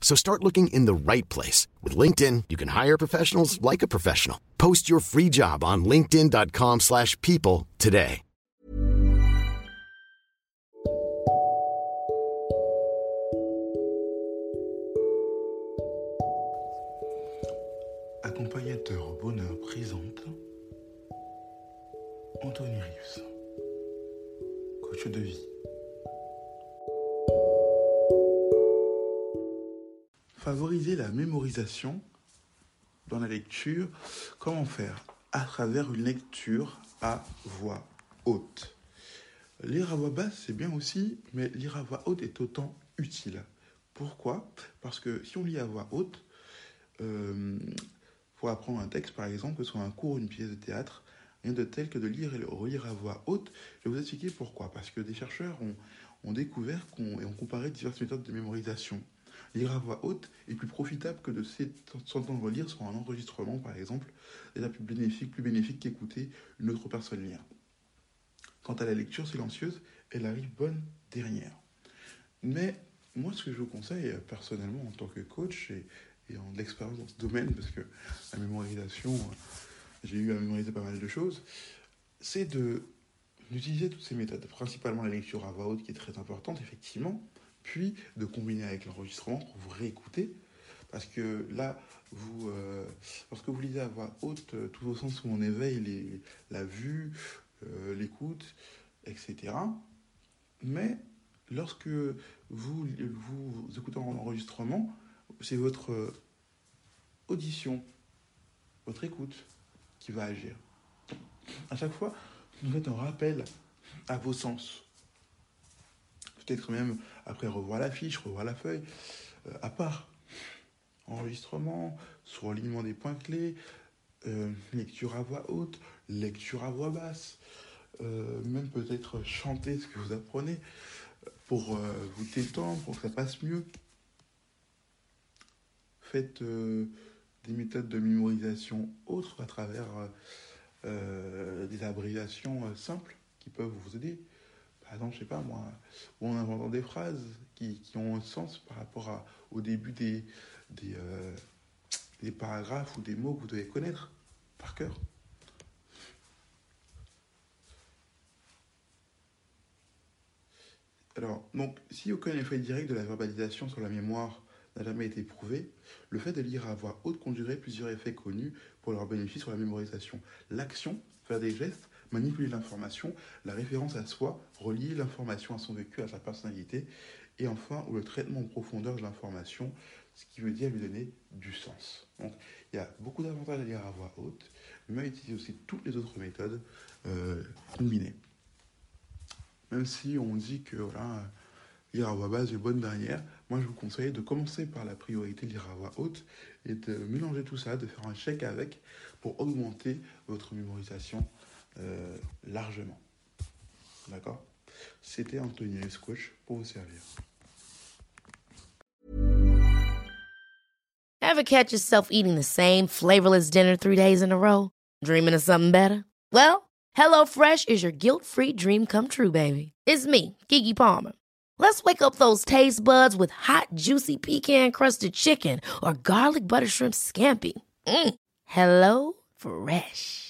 So start looking in the right place. With LinkedIn, you can hire professionals like a professional. Post your free job on linkedin.com slash people today. Accompagnateur Bonheur présente Anthony Rius, coach de vie. Favoriser la mémorisation dans la lecture, comment faire À travers une lecture à voix haute? Lire à voix basse, c'est bien aussi, mais lire à voix haute est autant utile. Pourquoi? Parce que si on lit à voix haute, euh, pour apprendre un texte, par exemple, que ce soit un cours ou une pièce de théâtre, rien de tel que de lire et le relire à voix haute. Je vais vous expliquer pourquoi. Parce que des chercheurs ont, découvert et ont comparé diverses méthodes de mémorisation. Lire à voix haute est plus profitable que de s'entendre lire sur un enregistrement, par exemple, déjà plus bénéfique, plus bénéfique qu'écouter une autre personne lire. Quant à la lecture silencieuse, elle arrive bonne dernière. Mais moi, ce que je vous conseille personnellement en tant que coach et, en expérience dans ce domaine, parce que la mémorisation, j'ai eu à mémoriser pas mal de choses, c'est d'utiliser toutes ces méthodes, principalement la lecture à voix haute qui est très importante, effectivement, puis de combiner avec l'enregistrement pour vous réécouter. Parce que là, vous, euh, lorsque vous lisez à voix haute, euh, tout au sens où on éveille les, la vue, euh, l'écoute, etc. Mais lorsque vous, vous, écoutez en enregistrement, c'est votre audition, votre écoute qui va agir. À chaque fois, vous faites un rappel à vos sens peut-être même après revoir la fiche, revoir la feuille, euh, à part enregistrement, surlignement des points clés, euh, lecture à voix haute, lecture à voix basse, euh, même peut-être chanter ce que vous apprenez pour vous détendre, pour que ça passe mieux. Faites des méthodes de mémorisation autres à travers des abréviations simples qui peuvent vous aider par exemple, je sais pas moi, ou en inventant des phrases qui, qui, ont un sens par rapport au début des, des, euh, des, paragraphes ou des mots que vous devez connaître par cœur. Alors, donc, si aucun effet direct de la verbalisation sur la mémoire n'a jamais été prouvé, le fait de lire à voix haute conduirait plusieurs effets connus pour leur bénéfice sur la mémorisation. L'action, faire des gestes, manipuler l'information, la référence à soi, relier l'information à son vécu, à sa personnalité, et enfin, ou le traitement en profondeur de l'information, ce qui veut dire lui donner du sens. Donc, il y a beaucoup d'avantages à lire à voix haute, mais à utiliser aussi toutes les autres méthodes euh, combinées. Même si on dit que lire à voix basse est bonne dernière, moi je vous conseille de commencer par la priorité lire à voix haute et de mélanger tout ça, de faire un check avec pour augmenter votre mémorisation euh, largement. D'accord C'était Anthony Coach pour vous servir. Ever catch yourself eating the same flavorless dinner three days in a row? Dreaming of something better? Well, HelloFresh is your guilt-free dream come true, baby. It's me, Kiki Palmer. Let's wake up those taste buds with hot, juicy pecan-crusted chicken or garlic butter shrimp scampi. Mm. Hello Fresh.